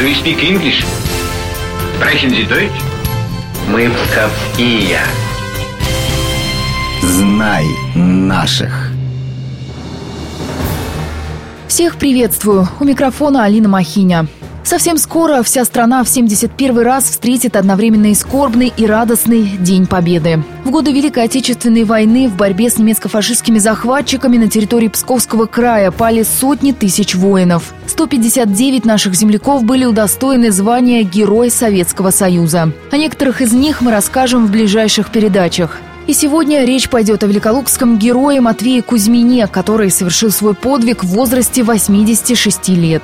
Do you speak English? Sprechen Sie Deutsch? Мы псковские. Знай наших. Всех приветствую. У микрофона Алина Махиня. Совсем скоро вся страна в 71 раз встретит одновременно и скорбный, и радостный День Победы. В годы Великой Отечественной войны в борьбе с немецко-фашистскими захватчиками на территории Псковского края пали сотни тысяч воинов. 159 наших земляков были удостоены звания Герой Советского Союза. О некоторых из них мы расскажем в ближайших передачах. И сегодня речь пойдет о великолукском герое Матвее Кузьмине, который совершил свой подвиг в возрасте 86 лет.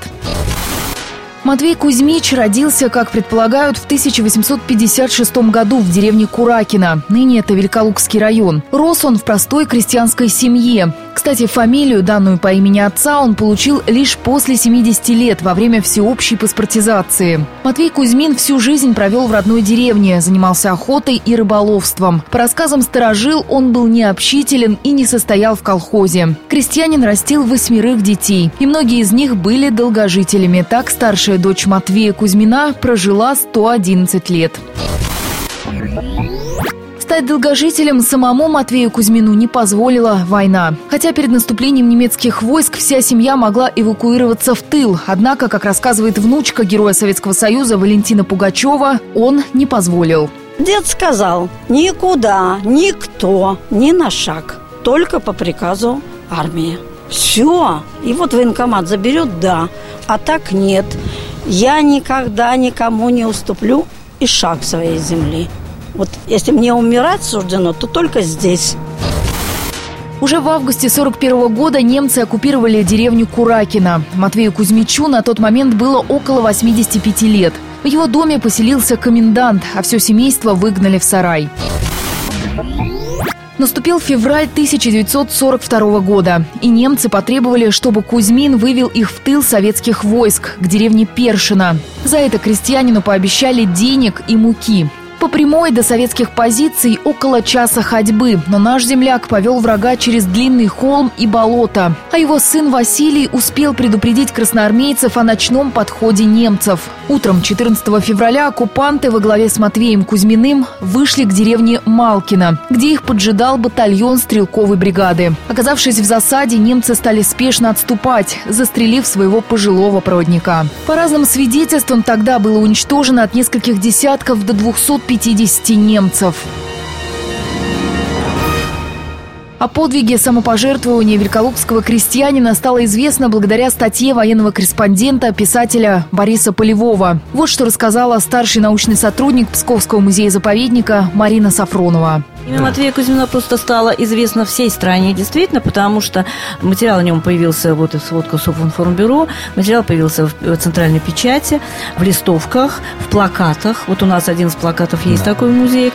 Матвей Кузьмич родился, как предполагают, в 1856 году в деревне Куракино. Ныне это Великолукский район. Рос он в простой крестьянской семье. Кстати, фамилию, данную по имени отца, он получил лишь после 70 лет, во время всеобщей паспортизации. Матвей Кузьмин всю жизнь провел в родной деревне, занимался охотой и рыболовством. По рассказам сторожил, он был необщителен и не состоял в колхозе. Крестьянин растил восьмерых детей, и многие из них были долгожителями. Так старшая дочь Матвея Кузьмина прожила 111 лет. Стать долгожителем самому Матвею Кузьмину не позволила война. Хотя перед наступлением немецких войск вся семья могла эвакуироваться в тыл. Однако, как рассказывает внучка героя Советского Союза Валентина Пугачева, он не позволил. Дед сказал, никуда, никто, ни на шаг, только по приказу армии. Все. И вот военкомат заберет, да, а так нет. Я никогда никому не уступлю и шаг своей земли. Вот если мне умирать суждено, то только здесь. Уже в августе 41 года немцы оккупировали деревню Куракина. Матвею Кузьмичу на тот момент было около 85 лет. В его доме поселился комендант, а все семейство выгнали в сарай. Наступил февраль 1942 года, и немцы потребовали, чтобы Кузьмин вывел их в тыл советских войск к деревне Першина. За это крестьянину пообещали денег и муки. По прямой до советских позиций около часа ходьбы, но наш земляк повел врага через длинный холм и болото. А его сын Василий успел предупредить красноармейцев о ночном подходе немцев. Утром 14 февраля оккупанты во главе с Матвеем Кузьминым вышли к деревне Малкино, где их поджидал батальон стрелковой бригады. Оказавшись в засаде, немцы стали спешно отступать, застрелив своего пожилого проводника. По разным свидетельствам, тогда было уничтожено от нескольких десятков до 200 50 немцев. О подвиге самопожертвования великолукского крестьянина стало известно благодаря статье военного корреспондента, писателя Бориса Полевого. Вот что рассказала старший научный сотрудник Псковского музея-заповедника Марина Сафронова. Имя Матвея Кузьмина просто стало известно всей стране, действительно, потому что материал о нем появился, вот и сводка Софинформбюро, материал появился в центральной печати, в листовках, в плакатах. Вот у нас один из плакатов есть да. такой в музее.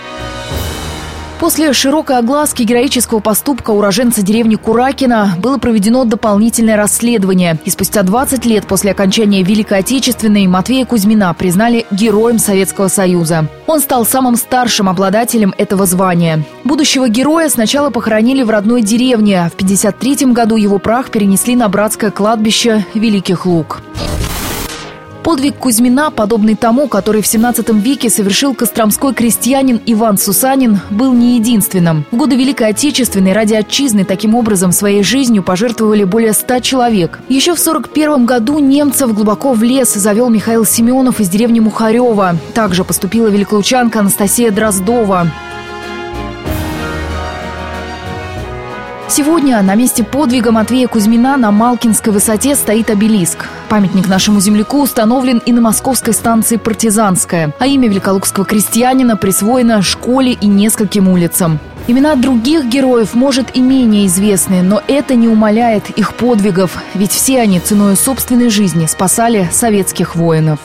После широкой огласки героического поступка уроженца деревни Куракина было проведено дополнительное расследование. И спустя 20 лет после окончания Великой Отечественной Матвея Кузьмина признали Героем Советского Союза. Он стал самым старшим обладателем этого звания. Будущего героя сначала похоронили в родной деревне. В 1953 году его прах перенесли на братское кладбище Великих Луг. Подвиг Кузьмина, подобный тому, который в 17 веке совершил костромской крестьянин Иван Сусанин, был не единственным. В годы Великой Отечественной ради отчизны таким образом своей жизнью пожертвовали более 100 человек. Еще в 41 году немцев глубоко в лес завел Михаил Семенов из деревни Мухарева. Также поступила великолучанка Анастасия Дроздова. Сегодня на месте подвига Матвея Кузьмина на Малкинской высоте стоит обелиск. Памятник нашему земляку установлен и на московской станции «Партизанская», а имя великолукского крестьянина присвоено школе и нескольким улицам. Имена других героев, может, и менее известны, но это не умаляет их подвигов, ведь все они ценой собственной жизни спасали советских воинов.